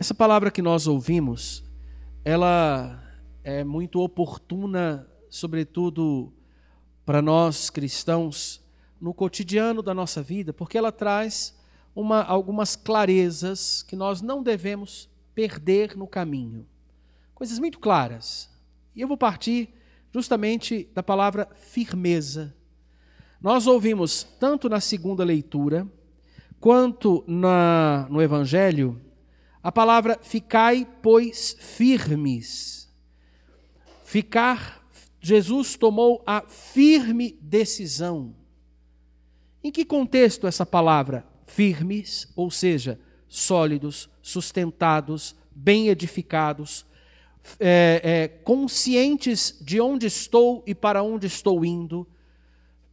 Essa palavra que nós ouvimos, ela é muito oportuna, sobretudo para nós cristãos, no cotidiano da nossa vida, porque ela traz uma, algumas clarezas que nós não devemos perder no caminho. Coisas muito claras. E eu vou partir justamente da palavra firmeza. Nós ouvimos tanto na segunda leitura, quanto na, no Evangelho, a palavra ficai, pois, firmes. Ficar, Jesus tomou a firme decisão. Em que contexto essa palavra firmes, ou seja, sólidos, sustentados, bem edificados, é, é, conscientes de onde estou e para onde estou indo,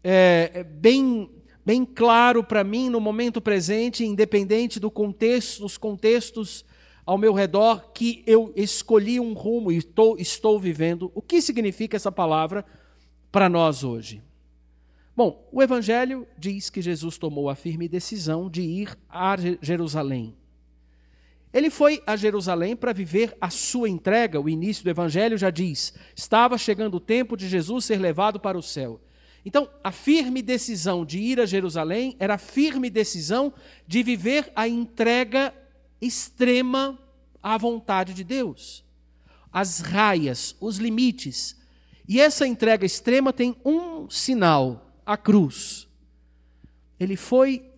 é, é bem bem claro para mim no momento presente, independente do contexto, dos contextos ao meu redor, que eu escolhi um rumo e estou, estou vivendo. O que significa essa palavra para nós hoje? Bom, o Evangelho diz que Jesus tomou a firme decisão de ir a Jerusalém. Ele foi a Jerusalém para viver a sua entrega. O início do Evangelho já diz: estava chegando o tempo de Jesus ser levado para o céu. Então, a firme decisão de ir a Jerusalém era a firme decisão de viver a entrega extrema à vontade de Deus. As raias, os limites. E essa entrega extrema tem um sinal: a cruz. Ele foi,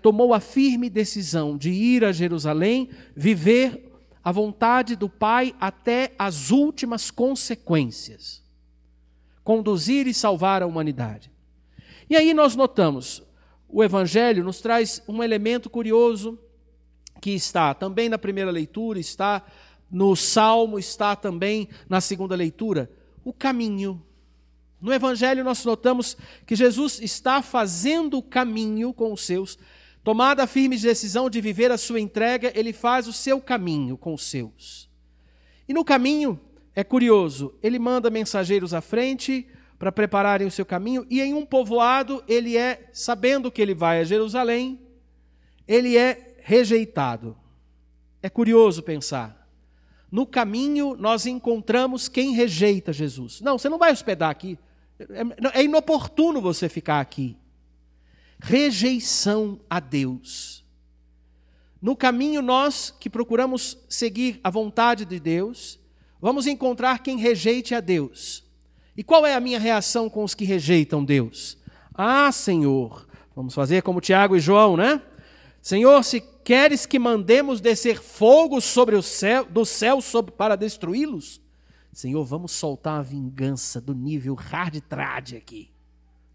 tomou a firme decisão de ir a Jerusalém, viver a vontade do Pai até as últimas consequências conduzir e salvar a humanidade. E aí nós notamos, o Evangelho nos traz um elemento curioso que está também na primeira leitura, está no Salmo, está também na segunda leitura, o caminho. No Evangelho nós notamos que Jesus está fazendo o caminho com os seus. Tomada a firme decisão de viver a sua entrega, ele faz o seu caminho com os seus. E no caminho, é curioso, ele manda mensageiros à frente para prepararem o seu caminho, e em um povoado ele é, sabendo que ele vai a Jerusalém, ele é rejeitado. É curioso pensar. No caminho nós encontramos quem rejeita Jesus. Não, você não vai hospedar aqui. É, é inoportuno você ficar aqui. Rejeição a Deus. No caminho, nós que procuramos seguir a vontade de Deus, vamos encontrar quem rejeite a Deus. E qual é a minha reação com os que rejeitam Deus? Ah, Senhor, vamos fazer como Tiago e João, né? Senhor, se queres que mandemos descer fogo sobre o céu, do céu sobre, para destruí-los, Senhor, vamos soltar a vingança do nível hard trad aqui.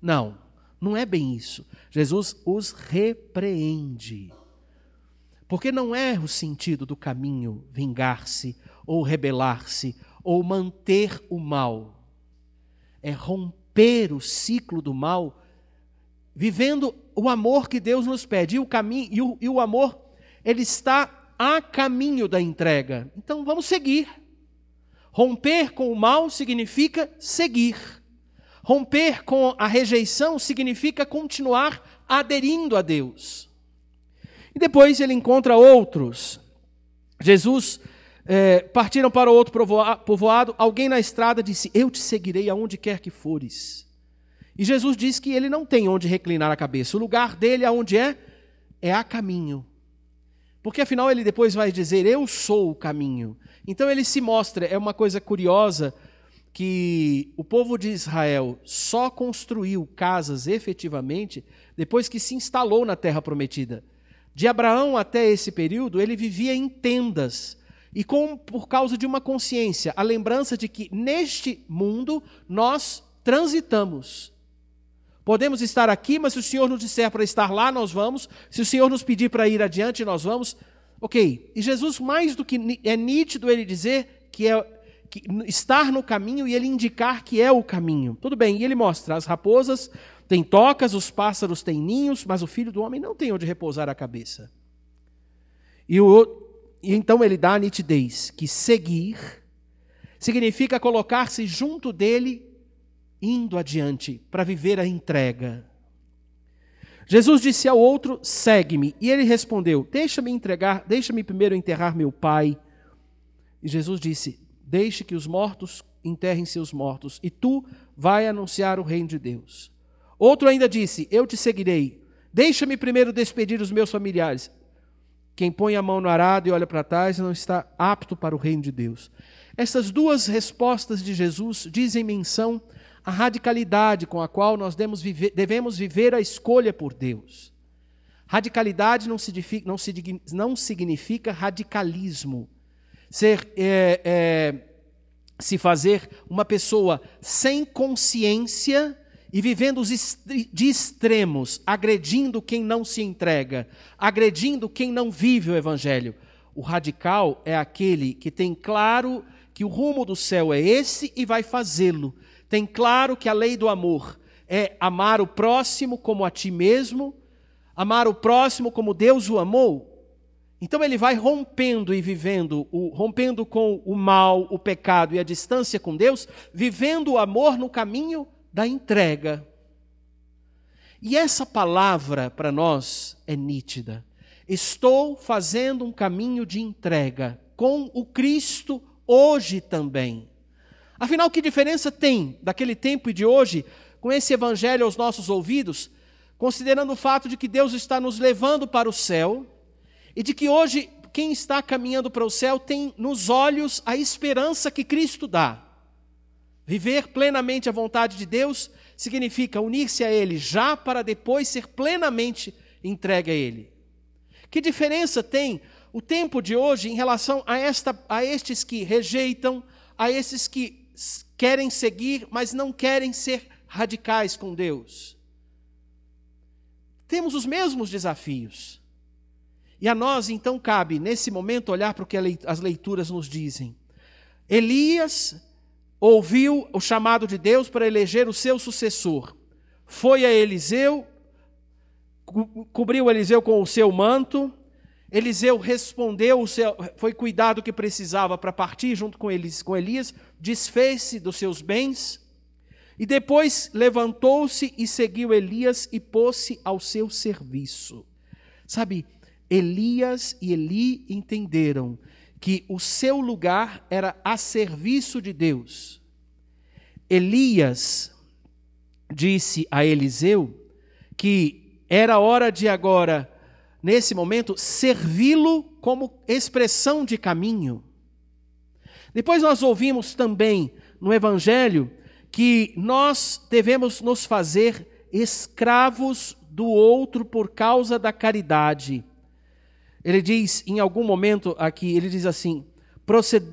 Não, não é bem isso. Jesus os repreende. Porque não é o sentido do caminho vingar-se ou rebelar-se, ou manter o mal. É romper o ciclo do mal, vivendo o amor que Deus nos pede. E o caminho e o, e o amor, ele está a caminho da entrega. Então vamos seguir. Romper com o mal significa seguir. Romper com a rejeição significa continuar aderindo a Deus. E depois ele encontra outros. Jesus é, partiram para outro povoado, alguém na estrada disse: Eu te seguirei aonde quer que fores. E Jesus diz que ele não tem onde reclinar a cabeça, o lugar dele aonde é? É a caminho. Porque afinal ele depois vai dizer: Eu sou o caminho. Então ele se mostra, é uma coisa curiosa que o povo de Israel só construiu casas efetivamente depois que se instalou na terra prometida. De Abraão até esse período, ele vivia em tendas e com, por causa de uma consciência, a lembrança de que neste mundo nós transitamos. Podemos estar aqui, mas se o Senhor nos disser para estar lá, nós vamos. Se o Senhor nos pedir para ir adiante, nós vamos. Ok. E Jesus, mais do que é nítido ele dizer que é que estar no caminho e ele indicar que é o caminho. Tudo bem, e ele mostra: as raposas têm tocas, os pássaros têm ninhos, mas o filho do homem não tem onde repousar a cabeça. E o, e então ele dá a nitidez que seguir significa colocar-se junto dele, indo adiante, para viver a entrega. Jesus disse ao outro: Segue-me. E ele respondeu: Deixa-me entregar, deixa-me primeiro enterrar meu pai. E Jesus disse: Deixe que os mortos enterrem seus mortos, e tu vai anunciar o reino de Deus. Outro ainda disse: Eu te seguirei. Deixa-me primeiro despedir os meus familiares. Quem põe a mão no arado e olha para trás não está apto para o reino de Deus. Essas duas respostas de Jesus dizem menção à radicalidade com a qual nós devemos viver, a escolha por Deus. Radicalidade não significa, não, não significa radicalismo. Ser, é, é, se fazer uma pessoa sem consciência e vivendo de extremos, agredindo quem não se entrega, agredindo quem não vive o Evangelho. O radical é aquele que tem claro que o rumo do céu é esse e vai fazê-lo. Tem claro que a lei do amor é amar o próximo como a ti mesmo, amar o próximo como Deus o amou. Então ele vai rompendo e vivendo, o, rompendo com o mal, o pecado e a distância com Deus, vivendo o amor no caminho da entrega. E essa palavra para nós é nítida. Estou fazendo um caminho de entrega com o Cristo hoje também. Afinal, que diferença tem daquele tempo e de hoje com esse evangelho aos nossos ouvidos, considerando o fato de que Deus está nos levando para o céu e de que hoje quem está caminhando para o céu tem nos olhos a esperança que Cristo dá. Viver plenamente a vontade de Deus significa unir-se a Ele já para depois ser plenamente entregue a Ele. Que diferença tem o tempo de hoje em relação a, esta, a estes que rejeitam, a esses que querem seguir, mas não querem ser radicais com Deus? Temos os mesmos desafios. E a nós, então, cabe, nesse momento, olhar para o que as leituras nos dizem. Elias ouviu o chamado de Deus para eleger o seu sucessor. Foi a Eliseu, cobriu Eliseu com o seu manto. Eliseu respondeu, seu, foi cuidado que precisava para partir junto com, Elis, com Elias, desfez-se dos seus bens. E depois levantou-se e seguiu Elias e pôs-se ao seu serviço. Sabe, Elias e Eli entenderam que o seu lugar era a serviço de Deus. Elias disse a Eliseu que era hora de agora, nesse momento, servi-lo como expressão de caminho. Depois nós ouvimos também no Evangelho que nós devemos nos fazer escravos do outro por causa da caridade. Ele diz, em algum momento aqui, ele diz assim: proced...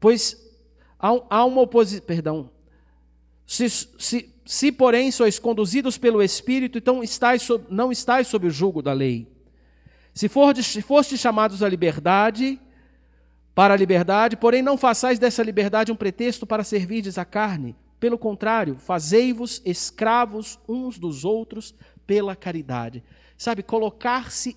pois há, uma oposição, perdão, se, se, se, porém sois conduzidos pelo Espírito, então estáis sob, não estáis sob o jugo da lei. Se, for, se fostes chamados à liberdade, para a liberdade, porém não façais dessa liberdade um pretexto para servirdes a carne. Pelo contrário, fazei-vos escravos uns dos outros pela caridade. Sabe, colocar-se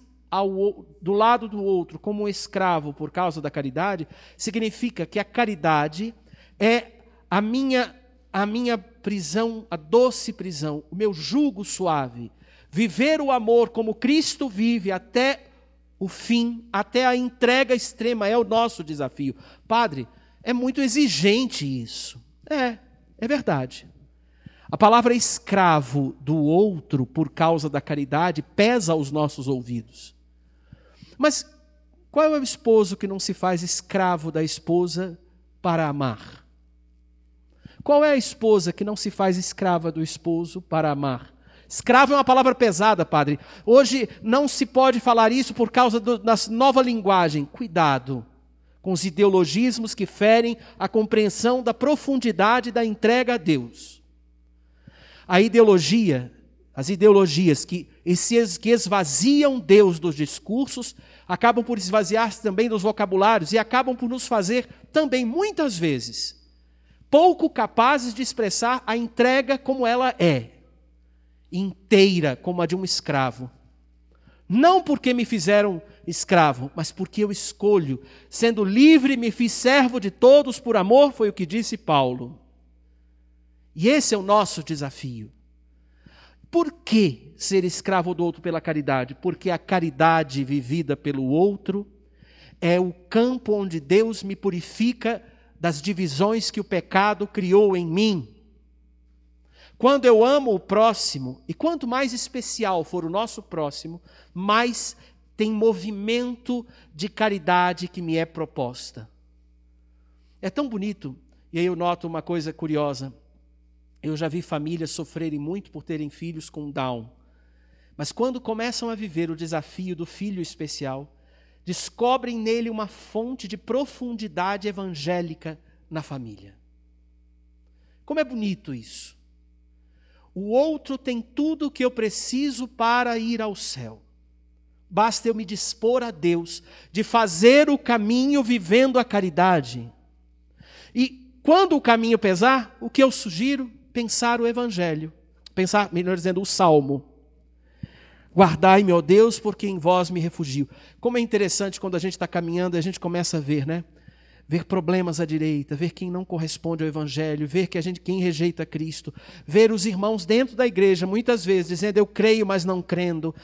do lado do outro como um escravo por causa da caridade, significa que a caridade é a minha, a minha prisão, a doce prisão, o meu jugo suave. Viver o amor como Cristo vive até o fim, até a entrega extrema, é o nosso desafio. Padre, é muito exigente isso. É, é verdade. A palavra escravo do outro por causa da caridade pesa aos nossos ouvidos. Mas qual é o esposo que não se faz escravo da esposa para amar? Qual é a esposa que não se faz escrava do esposo para amar? Escravo é uma palavra pesada, padre. Hoje não se pode falar isso por causa do, da nova linguagem. Cuidado com os ideologismos que ferem a compreensão da profundidade da entrega a Deus a ideologia, as ideologias que, que esvaziam Deus dos discursos, acabam por esvaziar-se também dos vocabulários e acabam por nos fazer também, muitas vezes, pouco capazes de expressar a entrega como ela é, inteira como a de um escravo. Não porque me fizeram escravo, mas porque eu escolho, sendo livre, me fiz servo de todos por amor, foi o que disse Paulo. E esse é o nosso desafio. Por que ser escravo do outro pela caridade? Porque a caridade vivida pelo outro é o campo onde Deus me purifica das divisões que o pecado criou em mim. Quando eu amo o próximo, e quanto mais especial for o nosso próximo, mais tem movimento de caridade que me é proposta. É tão bonito, e aí eu noto uma coisa curiosa. Eu já vi famílias sofrerem muito por terem filhos com Down. Mas quando começam a viver o desafio do filho especial, descobrem nele uma fonte de profundidade evangélica na família. Como é bonito isso. O outro tem tudo o que eu preciso para ir ao céu. Basta eu me dispor a Deus de fazer o caminho vivendo a caridade. E quando o caminho pesar, o que eu sugiro? Pensar o Evangelho, pensar, melhor dizendo, o Salmo. Guardai-me, ó Deus, porque em vós me refugio. Como é interessante quando a gente está caminhando a gente começa a ver, né? Ver problemas à direita, ver quem não corresponde ao Evangelho, ver que a gente, quem rejeita Cristo, ver os irmãos dentro da igreja, muitas vezes, dizendo eu creio, mas não crendo,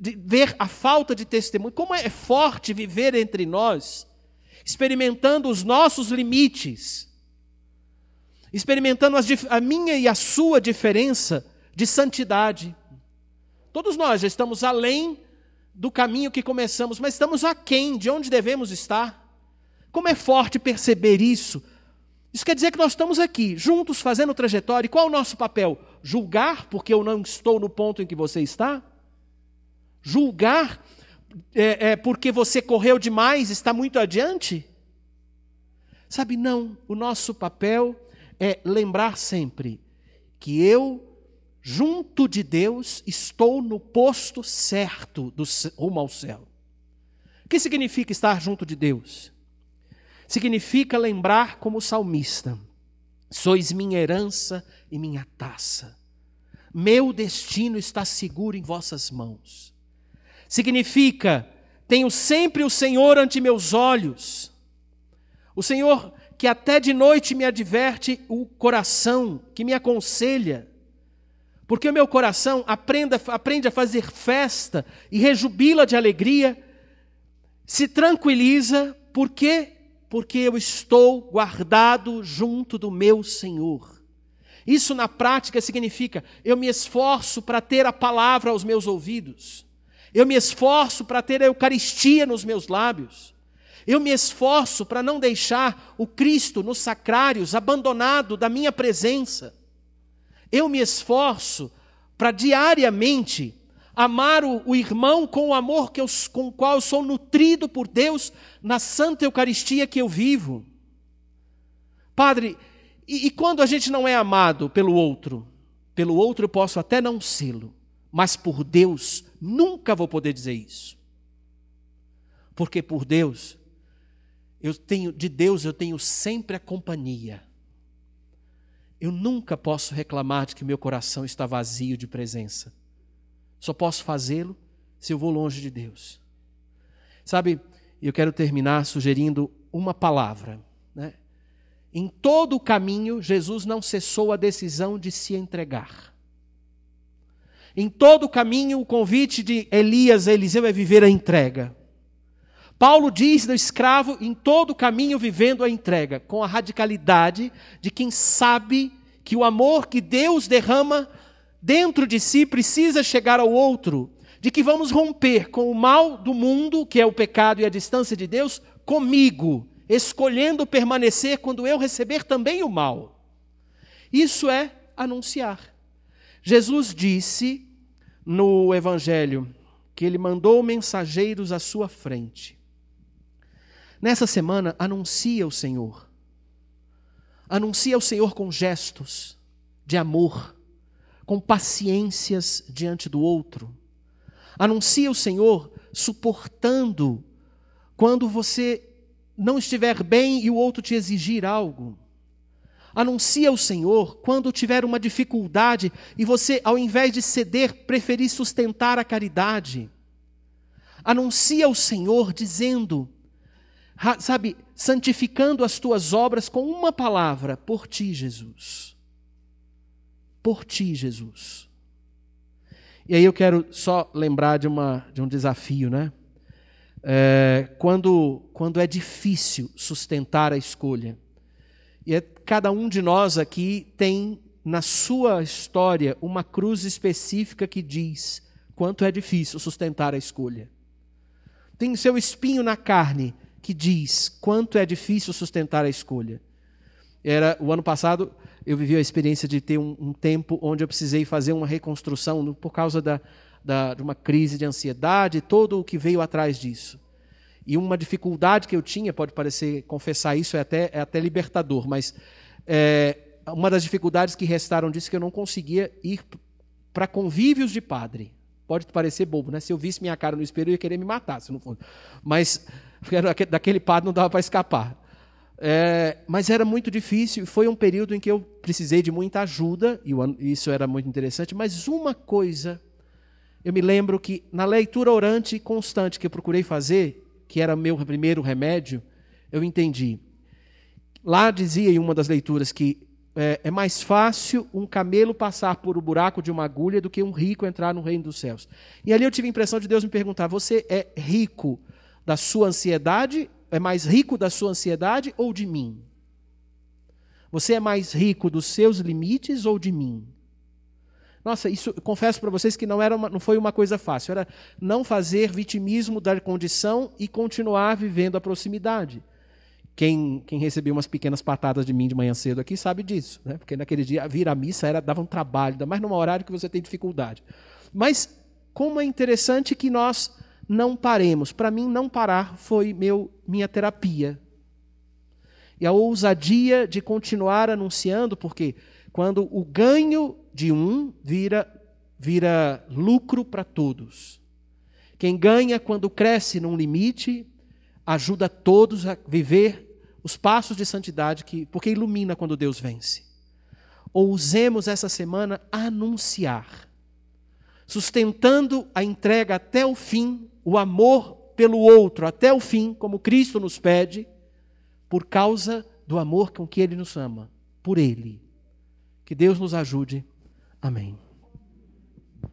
ver a falta de testemunho. Como é forte viver entre nós, experimentando os nossos limites experimentando a minha e a sua diferença de santidade. Todos nós já estamos além do caminho que começamos, mas estamos aquém de onde devemos estar. Como é forte perceber isso. Isso quer dizer que nós estamos aqui, juntos, fazendo trajetória. E qual é o nosso papel? Julgar porque eu não estou no ponto em que você está? Julgar é, é, porque você correu demais, está muito adiante? Sabe, não. O nosso papel é lembrar sempre que eu, junto de Deus, estou no posto certo do rumo ao céu. O que significa estar junto de Deus? Significa lembrar como salmista: sois minha herança e minha taça. Meu destino está seguro em vossas mãos. Significa, tenho sempre o Senhor ante meus olhos. O Senhor que até de noite me adverte o coração, que me aconselha. Porque o meu coração aprenda, aprende a fazer festa e rejubila de alegria, se tranquiliza, por quê? Porque eu estou guardado junto do meu Senhor. Isso na prática significa eu me esforço para ter a palavra aos meus ouvidos, eu me esforço para ter a Eucaristia nos meus lábios. Eu me esforço para não deixar o Cristo nos sacrários abandonado da minha presença. Eu me esforço para diariamente amar o, o, irmão com o amor eu, com o qual eu sou nutrido por Deus na Santa Eucaristia que eu vivo. Padre, e, e quando a gente não é amado pelo outro? Pelo outro eu posso até não sê-lo, mas por Deus nunca vou poder dizer isso. Porque por Deus eu tenho de Deus eu tenho sempre a companhia. Eu nunca posso reclamar de que meu coração está vazio de presença. Só posso fazê-lo se eu vou longe de Deus. Sabe, eu quero terminar sugerindo uma palavra. Né? Em todo o caminho, Jesus não cessou a decisão de se entregar. Em todo o caminho, o convite de Elias a Eliseu é viver a entrega. Paulo diz do escravo em todo o caminho vivendo a entrega, com a radicalidade de quem sabe que o amor que Deus derrama dentro de si precisa chegar ao outro, de que vamos romper com o mal do mundo, que é o pecado e a distância de Deus, comigo, escolhendo permanecer quando eu receber também o mal. Isso é anunciar. Jesus disse no Evangelho que ele mandou mensageiros à sua frente Nessa semana, anuncia o Senhor. Anuncia o Senhor com gestos de amor, com paciências diante do outro. Anuncia o Senhor suportando quando você não estiver bem e o outro te exigir algo. Anuncia o Senhor quando tiver uma dificuldade e você, ao invés de ceder, preferir sustentar a caridade. Anuncia o Senhor dizendo: sabe, santificando as tuas obras com uma palavra: por ti, Jesus. Por ti, Jesus. E aí eu quero só lembrar de, uma, de um desafio, né? É, quando, quando é difícil sustentar a escolha. E é, cada um de nós aqui tem na sua história uma cruz específica que diz quanto é difícil sustentar a escolha. Tem seu espinho na carne que diz quanto é difícil sustentar a escolha. Era o ano passado eu vivi a experiência de ter um, um tempo onde eu precisei fazer uma reconstrução por causa da, da, de uma crise de ansiedade, todo o que veio atrás disso. E uma dificuldade que eu tinha, pode parecer, confessar isso é até, é até libertador, mas é, uma das dificuldades que restaram disso é que eu não conseguia ir para convívios de padre. Pode parecer bobo, né? Se eu visse minha cara no espelho, eu ia querer me matar, se não for. Mas daquele padre não dava para escapar. É, mas era muito difícil, foi um período em que eu precisei de muita ajuda, e isso era muito interessante. Mas uma coisa, eu me lembro que na leitura orante constante que eu procurei fazer, que era meu primeiro remédio, eu entendi. Lá dizia em uma das leituras que é, é mais fácil um camelo passar por o buraco de uma agulha do que um rico entrar no reino dos céus. E ali eu tive a impressão de Deus me perguntar: você é rico da sua ansiedade é mais rico da sua ansiedade ou de mim? Você é mais rico dos seus limites ou de mim? Nossa, isso confesso para vocês que não, era uma, não foi uma coisa fácil. Era não fazer vitimismo da condição e continuar vivendo a proximidade. Quem, quem recebeu umas pequenas patadas de mim de manhã cedo aqui sabe disso, né? porque naquele dia vir à missa era, dava um trabalho, ainda mais num horário que você tem dificuldade. Mas como é interessante que nós não paremos. Para mim, não parar foi meu, minha terapia. E a ousadia de continuar anunciando, porque quando o ganho de um vira, vira lucro para todos. Quem ganha quando cresce num limite, ajuda todos a viver os passos de santidade, que, porque ilumina quando Deus vence. Ousemos essa semana anunciar, sustentando a entrega até o fim o amor pelo outro até o fim, como Cristo nos pede, por causa do amor com que Ele nos ama, por Ele. Que Deus nos ajude. Amém.